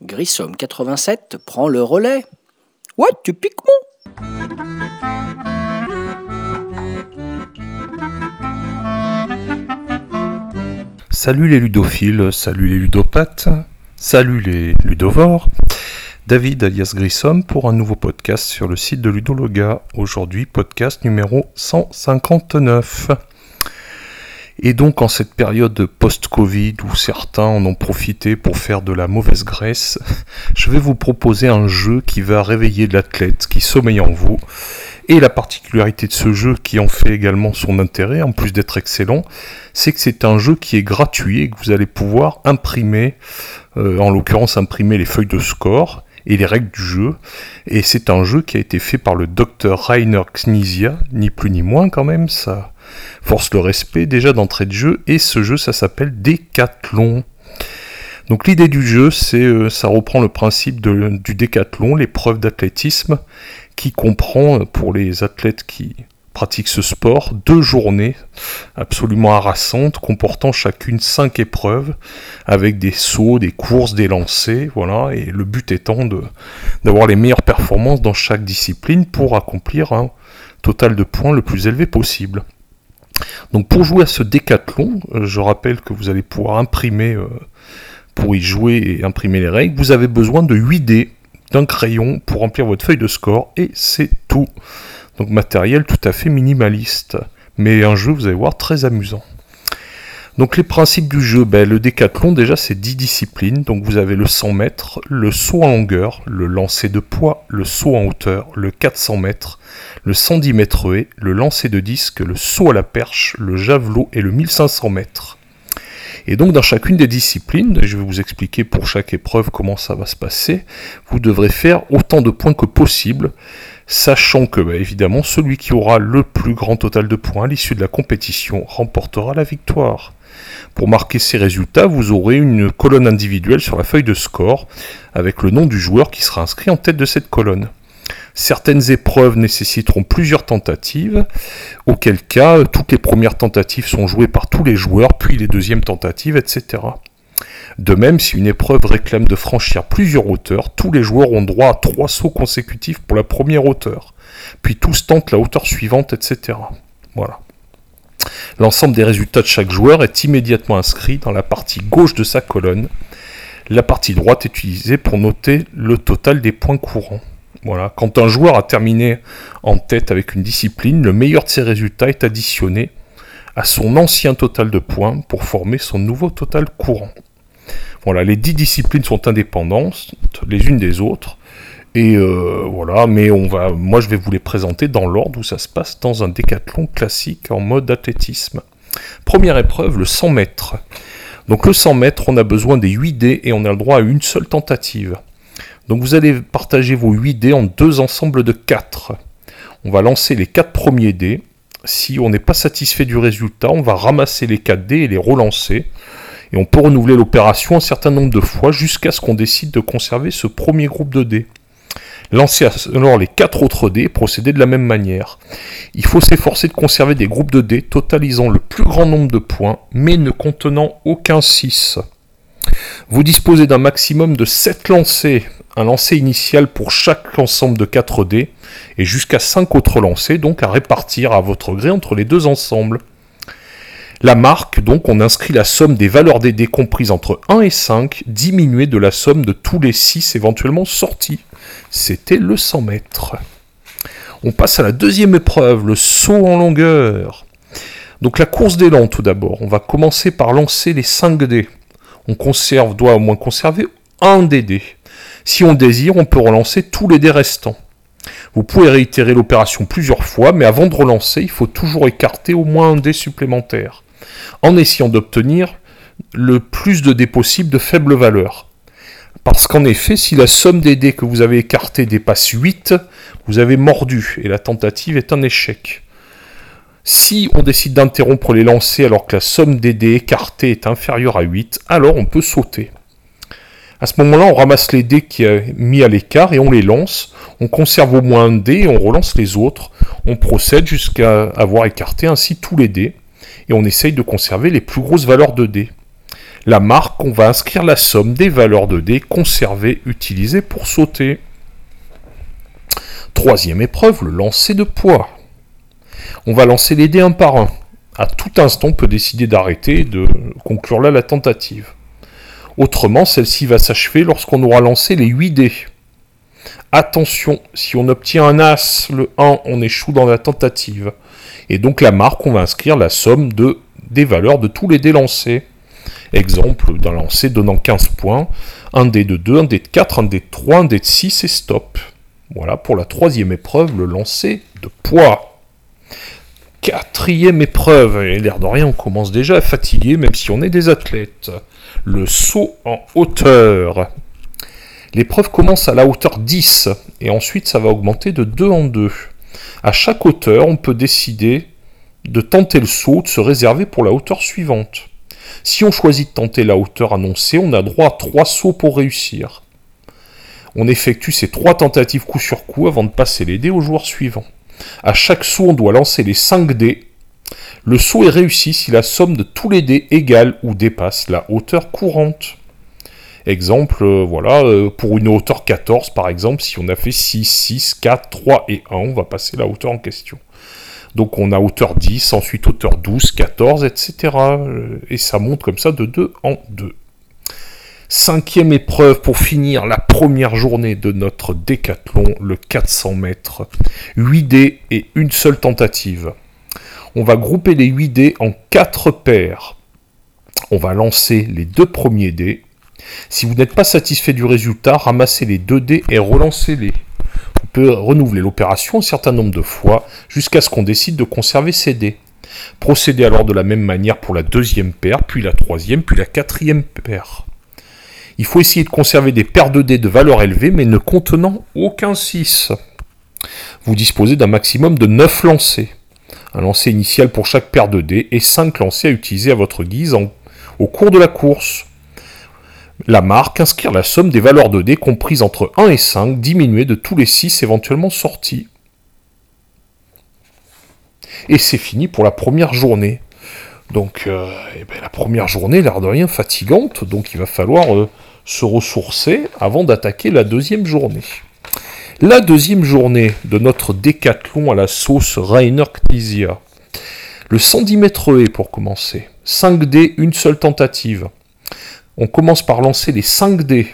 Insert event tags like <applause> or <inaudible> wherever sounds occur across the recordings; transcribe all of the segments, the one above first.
Grissom 87 prend le relais. Ouais, tu piques mon Salut les ludophiles, salut les ludopathes, salut les ludovores. David alias Grissom pour un nouveau podcast sur le site de Ludologa. Aujourd'hui, podcast numéro 159. Et donc en cette période post-Covid où certains en ont profité pour faire de la mauvaise graisse, je vais vous proposer un jeu qui va réveiller l'athlète qui sommeille en vous. Et la particularité de ce jeu qui en fait également son intérêt, en plus d'être excellent, c'est que c'est un jeu qui est gratuit et que vous allez pouvoir imprimer, euh, en l'occurrence imprimer les feuilles de score et les règles du jeu. Et c'est un jeu qui a été fait par le docteur Rainer Knizia, ni plus ni moins quand même, ça force le respect déjà d'entrée de jeu, et ce jeu ça s'appelle Décathlon. Donc l'idée du jeu, c'est euh, ça reprend le principe du décathlon, l'épreuve d'athlétisme, qui comprend pour les athlètes qui pratiquent ce sport deux journées absolument harassantes comportant chacune cinq épreuves avec des sauts, des courses, des lancers, voilà, et le but étant d'avoir les meilleures performances dans chaque discipline pour accomplir un total de points le plus élevé possible. Donc pour jouer à ce décathlon, euh, je rappelle que vous allez pouvoir imprimer, euh, pour y jouer et imprimer les règles, vous avez besoin de 8 dés, d'un crayon pour remplir votre feuille de score, et c'est tout. Donc matériel tout à fait minimaliste, mais un jeu, vous allez voir, très amusant. Donc les principes du jeu, ben, le décathlon déjà c'est 10 disciplines, donc vous avez le 100 mètres, le saut en longueur, le lancer de poids, le saut en hauteur, le 400 mètres, le 110 mètres haie, le lancer de disque, le saut à la perche, le javelot et le 1500 mètres. Et donc dans chacune des disciplines, je vais vous expliquer pour chaque épreuve comment ça va se passer, vous devrez faire autant de points que possible, sachant que bah, évidemment celui qui aura le plus grand total de points à l'issue de la compétition remportera la victoire. Pour marquer ces résultats, vous aurez une colonne individuelle sur la feuille de score avec le nom du joueur qui sera inscrit en tête de cette colonne. Certaines épreuves nécessiteront plusieurs tentatives, auquel cas toutes les premières tentatives sont jouées par tous les joueurs, puis les deuxièmes tentatives, etc. De même, si une épreuve réclame de franchir plusieurs hauteurs, tous les joueurs ont droit à trois sauts consécutifs pour la première hauteur, puis tous tentent la hauteur suivante, etc. Voilà. L'ensemble des résultats de chaque joueur est immédiatement inscrit dans la partie gauche de sa colonne. La partie droite est utilisée pour noter le total des points courants. Voilà. Quand un joueur a terminé en tête avec une discipline, le meilleur de ses résultats est additionné à son ancien total de points pour former son nouveau total courant. Voilà, les dix disciplines sont indépendantes les unes des autres. Et euh, voilà, mais on va, moi je vais vous les présenter dans l'ordre où ça se passe dans un décathlon classique en mode athlétisme. Première épreuve, le 100 mètres. Donc le 100 mètres, on a besoin des 8 dés et on a le droit à une seule tentative. Donc vous allez partager vos 8 dés en deux ensembles de 4. On va lancer les 4 premiers dés. Si on n'est pas satisfait du résultat, on va ramasser les 4 dés et les relancer. Et on peut renouveler l'opération un certain nombre de fois jusqu'à ce qu'on décide de conserver ce premier groupe de dés. Lancer alors les quatre autres dés et procéder de la même manière. Il faut s'efforcer de conserver des groupes de dés totalisant le plus grand nombre de points, mais ne contenant aucun 6. Vous disposez d'un maximum de 7 lancers, un lancer initial pour chaque ensemble de 4 dés, et jusqu'à 5 autres lancers, donc à répartir à votre gré entre les deux ensembles. La marque, donc, on inscrit la somme des valeurs des dés comprises entre 1 et 5, diminuée de la somme de tous les 6 éventuellement sortis. C'était le 100 mètres. On passe à la deuxième épreuve, le saut en longueur. Donc la course d'élan tout d'abord. On va commencer par lancer les 5 dés. On conserve, doit au moins conserver un des dés. Si on désire, on peut relancer tous les dés restants. Vous pouvez réitérer l'opération plusieurs fois, mais avant de relancer, il faut toujours écarter au moins un dé supplémentaire, en essayant d'obtenir le plus de dés possible de faible valeur. Parce qu'en effet, si la somme des dés que vous avez écartés dépasse 8, vous avez mordu et la tentative est un échec. Si on décide d'interrompre les lancers alors que la somme des dés écartés est inférieure à 8, alors on peut sauter. À ce moment-là, on ramasse les dés qui a mis à l'écart et on les lance. On conserve au moins un dé et on relance les autres. On procède jusqu'à avoir écarté ainsi tous les dés. Et on essaye de conserver les plus grosses valeurs de dés. La marque, on va inscrire la somme des valeurs de dés conservées utilisées pour sauter. Troisième épreuve, le lancer de poids. On va lancer les dés un par un. À tout instant, on peut décider d'arrêter et de conclure là la tentative. Autrement, celle-ci va s'achever lorsqu'on aura lancé les 8 dés. Attention, si on obtient un As, le 1, on échoue dans la tentative. Et donc la marque, on va inscrire la somme de, des valeurs de tous les dés lancés. Exemple d'un lancer donnant 15 points, un dé de 2, un dé de 4, un dé de 3, un dé de 6 et stop. Voilà pour la troisième épreuve, le lancer de poids. Quatrième épreuve, et l'air de rien, on commence déjà à fatiguer, même si on est des athlètes. Le saut en hauteur. L'épreuve commence à la hauteur 10, et ensuite ça va augmenter de 2 en 2. À chaque hauteur, on peut décider de tenter le saut, de se réserver pour la hauteur suivante. Si on choisit de tenter la hauteur annoncée, on a droit à 3 sauts pour réussir. On effectue ces 3 tentatives coup sur coup avant de passer les dés au joueur suivant. À chaque saut, on doit lancer les 5 dés. Le saut est réussi si la somme de tous les dés égale ou dépasse la hauteur courante. Exemple, euh, voilà, euh, pour une hauteur 14 par exemple, si on a fait 6, 6, 4, 3 et 1, on va passer la hauteur en question. Donc on a hauteur 10, ensuite hauteur 12, 14, etc. Et ça monte comme ça de 2 en 2. Cinquième épreuve pour finir la première journée de notre décathlon, le 400 mètres. 8 dés et une seule tentative. On va grouper les 8 dés en 4 paires. On va lancer les deux premiers dés. Si vous n'êtes pas satisfait du résultat, ramassez les 2 dés et relancez-les. On peut renouveler l'opération un certain nombre de fois jusqu'à ce qu'on décide de conserver ces dés. Procédez alors de la même manière pour la deuxième paire, puis la troisième, puis la quatrième paire. Il faut essayer de conserver des paires de dés de valeur élevée, mais ne contenant aucun 6. Vous disposez d'un maximum de 9 lancers. Un lancer initial pour chaque paire de dés et 5 lancers à utiliser à votre guise au cours de la course. La marque, inscrire la somme des valeurs de dés comprises entre 1 et 5, diminuées de tous les 6 éventuellement sortis. Et c'est fini pour la première journée. Donc euh, eh ben, la première journée, l'air de rien, fatigante, donc il va falloir euh, se ressourcer avant d'attaquer la deuxième journée. La deuxième journée de notre décathlon à la sauce Rainer Knizia. Le 110 mètres haies pour commencer. 5 dés, une seule tentative. On commence par lancer les 5 dés.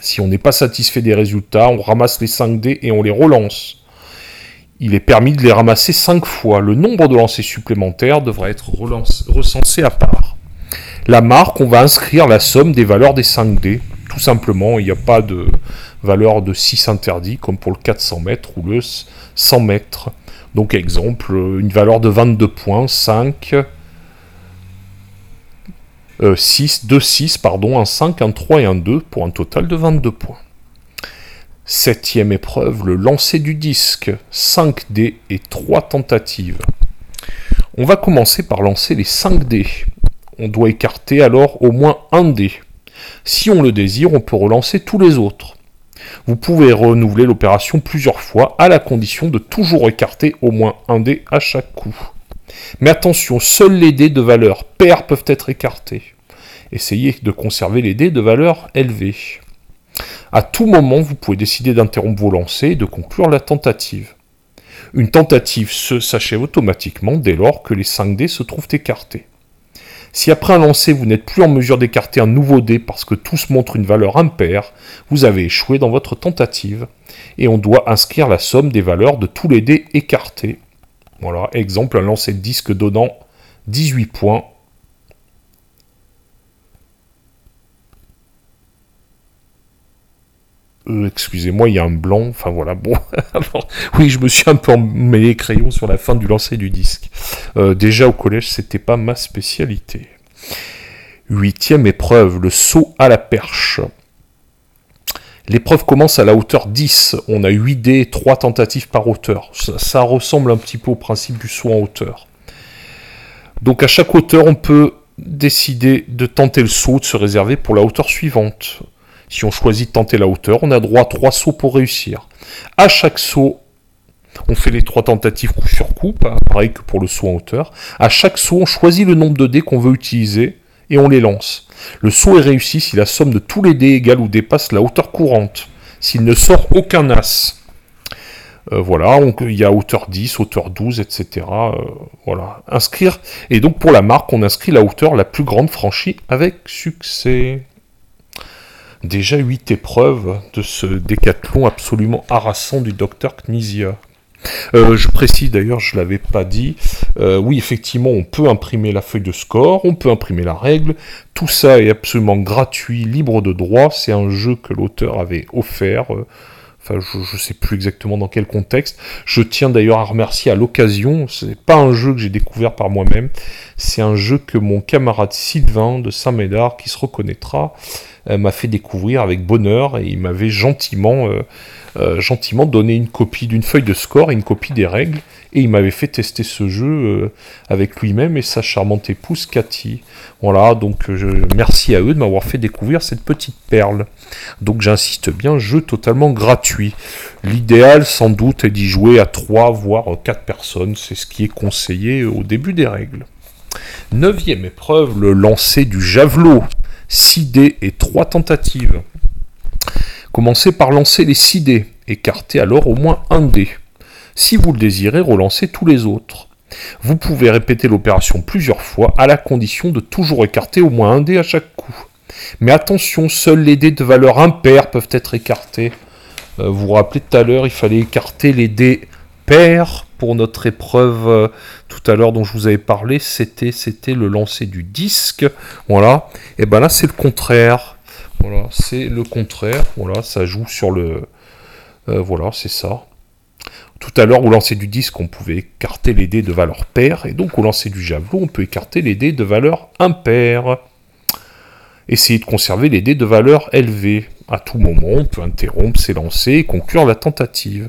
Si on n'est pas satisfait des résultats, on ramasse les 5 dés et on les relance. Il est permis de les ramasser 5 fois. Le nombre de lancers supplémentaires devrait être recensé à part. La marque, on va inscrire la somme des valeurs des 5 dés. Tout simplement, il n'y a pas de valeur de 6 interdit comme pour le 400 mètres ou le 100 mètres. Donc exemple, une valeur de 22 points, 5, 6, 2, 6, pardon, un 5, un 3 et un 2 pour un total de 22 points. Septième épreuve, le lancer du disque, 5 dés et 3 tentatives. On va commencer par lancer les 5 dés. On doit écarter alors au moins un dé. Si on le désire, on peut relancer tous les autres. Vous pouvez renouveler l'opération plusieurs fois à la condition de toujours écarter au moins un dé à chaque coup. Mais attention, seuls les dés de valeur paire peuvent être écartés. Essayez de conserver les dés de valeur élevée. À tout moment, vous pouvez décider d'interrompre vos lancers et de conclure la tentative. Une tentative se s'achève automatiquement dès lors que les 5 dés se trouvent écartés. Si après un lancer vous n'êtes plus en mesure d'écarter un nouveau dé parce que tous montrent une valeur impaire, vous avez échoué dans votre tentative et on doit inscrire la somme des valeurs de tous les dés écartés. Voilà, exemple, un lancer de disque donnant 18 points Euh, excusez-moi, il y a un blanc. Enfin voilà, bon. <laughs> oui, je me suis un peu emmêlé les crayons sur la fin du lancer du disque. Euh, déjà au collège, c'était pas ma spécialité. Huitième épreuve, le saut à la perche. L'épreuve commence à la hauteur 10. On a 8 dés, 3 tentatives par hauteur. Ça, ressemble un petit peu au principe du saut en hauteur. Donc à chaque hauteur, on peut décider de tenter le saut, de se réserver pour la hauteur suivante. Si on choisit de tenter la hauteur, on a droit à trois sauts pour réussir. À chaque saut, on fait les trois tentatives coup sur coup, pareil que pour le saut en hauteur. À chaque saut, on choisit le nombre de dés qu'on veut utiliser et on les lance. Le saut est réussi si la somme de tous les dés égale ou dépasse la hauteur courante. S'il ne sort aucun as. Euh, voilà, il y a hauteur 10, hauteur 12, etc. Euh, voilà, inscrire. Et donc pour la marque, on inscrit la hauteur la plus grande franchie avec succès. Déjà 8 épreuves de ce décathlon absolument harassant du docteur Knizia. Euh, je précise d'ailleurs, je ne l'avais pas dit, oui effectivement on peut imprimer la feuille de score, on peut imprimer la règle, tout ça est absolument gratuit, libre de droit, c'est un jeu que l'auteur avait offert Enfin, je ne sais plus exactement dans quel contexte. Je tiens d'ailleurs à remercier à l'occasion, c'est pas un jeu que j'ai découvert par moi-même, c'est un jeu que mon camarade Sylvain de Saint-Médard, qui se reconnaîtra, euh, m'a fait découvrir avec bonheur et il m'avait gentiment, euh, euh, gentiment donné une copie d'une feuille de score et une copie des règles et il m'avait fait tester ce jeu avec lui-même et sa charmante épouse Cathy. Voilà, donc merci à eux de m'avoir fait découvrir cette petite perle. Donc j'insiste bien, jeu totalement gratuit. L'idéal sans doute est d'y jouer à 3 voire 4 personnes, c'est ce qui est conseillé au début des règles. Neuvième épreuve, le lancer du javelot. 6 dés et 3 tentatives. Commencez par lancer les 6 dés, écartez alors au moins un dé. Si vous le désirez, relancez tous les autres. Vous pouvez répéter l'opération plusieurs fois à la condition de toujours écarter au moins un dé à chaque coup. Mais attention, seuls les dés de valeur impaire peuvent être écartés. Euh, vous vous rappelez tout à l'heure, il fallait écarter les dés pairs pour notre épreuve euh, tout à l'heure dont je vous avais parlé, c'était le lancer du disque. Voilà. Et ben là c'est le contraire. Voilà, c'est le contraire. Voilà, ça joue sur le. Euh, voilà, c'est ça. Tout à l'heure, au lancer du disque, on pouvait écarter les dés de valeur paire, et donc au lancer du javelot, on peut écarter les dés de valeur impaire. Essayez de conserver les dés de valeur élevée. À tout moment, on peut interrompre ses lancers et conclure la tentative.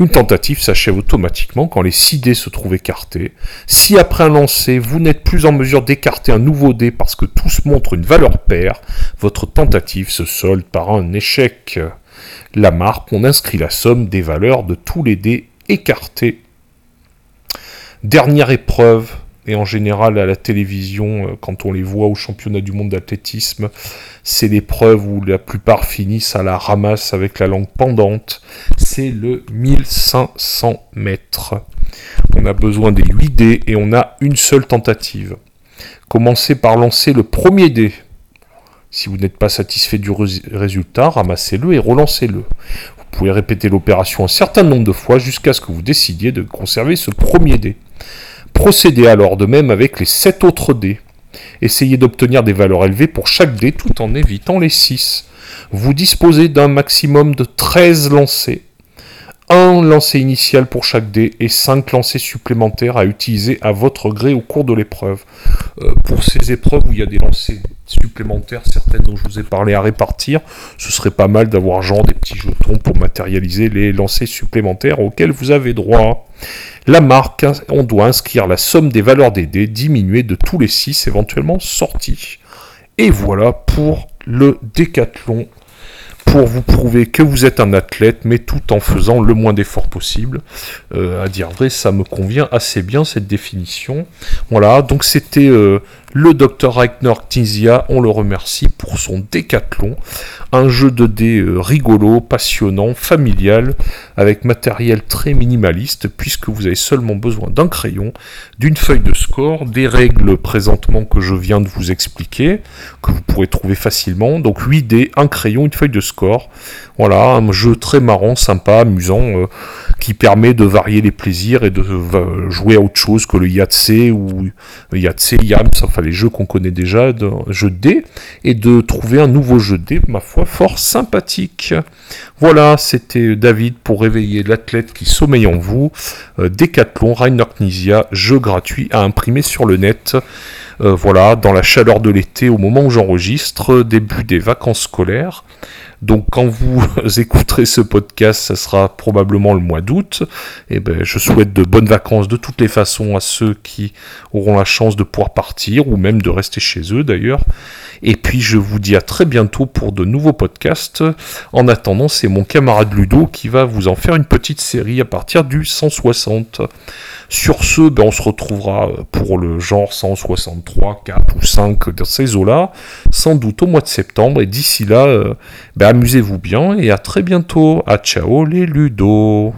Une tentative s'achève automatiquement quand les 6 dés se trouvent écartés. Si après un lancer, vous n'êtes plus en mesure d'écarter un nouveau dé parce que tous montrent une valeur paire, votre tentative se solde par un échec. La marque, on inscrit la somme des valeurs de tous les dés écartés. Dernière épreuve, et en général à la télévision, euh, quand on les voit au championnat du monde d'athlétisme, c'est l'épreuve où la plupart finissent à la ramasse avec la langue pendante. C'est le 1500 mètres. On a besoin des 8 dés et on a une seule tentative. Commencez par lancer le premier dé. Si vous n'êtes pas satisfait du résultat, ramassez-le et relancez-le. Vous pouvez répéter l'opération un certain nombre de fois jusqu'à ce que vous décidiez de conserver ce premier dé. Procédez alors de même avec les 7 autres dés. Essayez d'obtenir des valeurs élevées pour chaque dé tout en évitant les 6. Vous disposez d'un maximum de 13 lancers. Un lancer initial pour chaque dé et 5 lancers supplémentaires à utiliser à votre gré au cours de l'épreuve. Euh, pour ces épreuves où il y a des lancers supplémentaires, certaines dont je vous ai parlé à répartir, ce serait pas mal d'avoir genre des petits jetons pour matérialiser les lancers supplémentaires auxquels vous avez droit. La marque, on doit inscrire la somme des valeurs des dés diminuée de tous les 6 éventuellement sortis. Et voilà pour le décathlon pour vous prouver que vous êtes un athlète, mais tout en faisant le moins d'efforts possible. Euh, à dire vrai, ça me convient assez bien cette définition. Voilà, donc c'était euh, le Dr Reichner Knizia, on le remercie pour son décathlon. Un jeu de dés euh, rigolo, passionnant, familial, avec matériel très minimaliste, puisque vous avez seulement besoin d'un crayon, d'une feuille de score, des règles présentement que je viens de vous expliquer, que vous pourrez trouver facilement. Donc 8 dés, un crayon, une feuille de score. Voilà, un jeu très marrant, sympa, amusant, euh, qui permet de varier les plaisirs et de euh, jouer à autre chose que le Yahtzee ou Yahtzee, Yams, enfin les jeux qu'on connaît déjà, de jeu de dés, et de trouver un nouveau jeu de dés, ma foi, fort sympathique. Voilà, c'était David pour réveiller l'athlète qui sommeille en vous. Euh, Décathlon, Rainer Knizia, jeu gratuit à imprimer sur le net. Voilà, dans la chaleur de l'été, au moment où j'enregistre, début des vacances scolaires. Donc quand vous <laughs> écouterez ce podcast, ça sera probablement le mois d'août. Et eh ben, je souhaite de bonnes vacances de toutes les façons à ceux qui auront la chance de pouvoir partir ou même de rester chez eux d'ailleurs. Et puis je vous dis à très bientôt pour de nouveaux podcasts. En attendant, c'est mon camarade Ludo qui va vous en faire une petite série à partir du 160. Sur ce, ben, on se retrouvera pour le genre 163, 4 ou 5 dans ces eaux-là, sans doute au mois de septembre. Et d'ici là, euh, ben, amusez-vous bien et à très bientôt. À ciao les Ludo.